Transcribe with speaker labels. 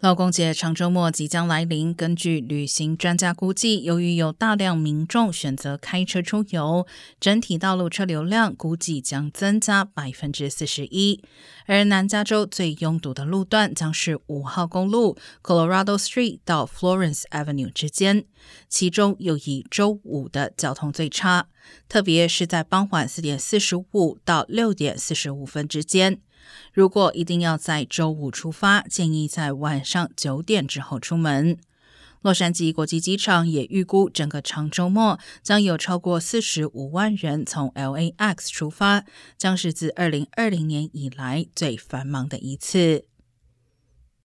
Speaker 1: 劳工节长周末即将来临，根据旅行专家估计，由于有大量民众选择开车出游，整体道路车流量估计将增加百分之四十一。而南加州最拥堵的路段将是五号公路 Colorado Street 到 Florence Avenue 之间，其中又以周五的交通最差，特别是在傍晚四点四十五到六点四十五分之间。如果一定要在周五出发，建议在晚上九点之后出门。洛杉矶国际机场也预估，整个长周末将有超过四十五万人从 LAX 出发，将是自二零二零年以来最繁忙的一次。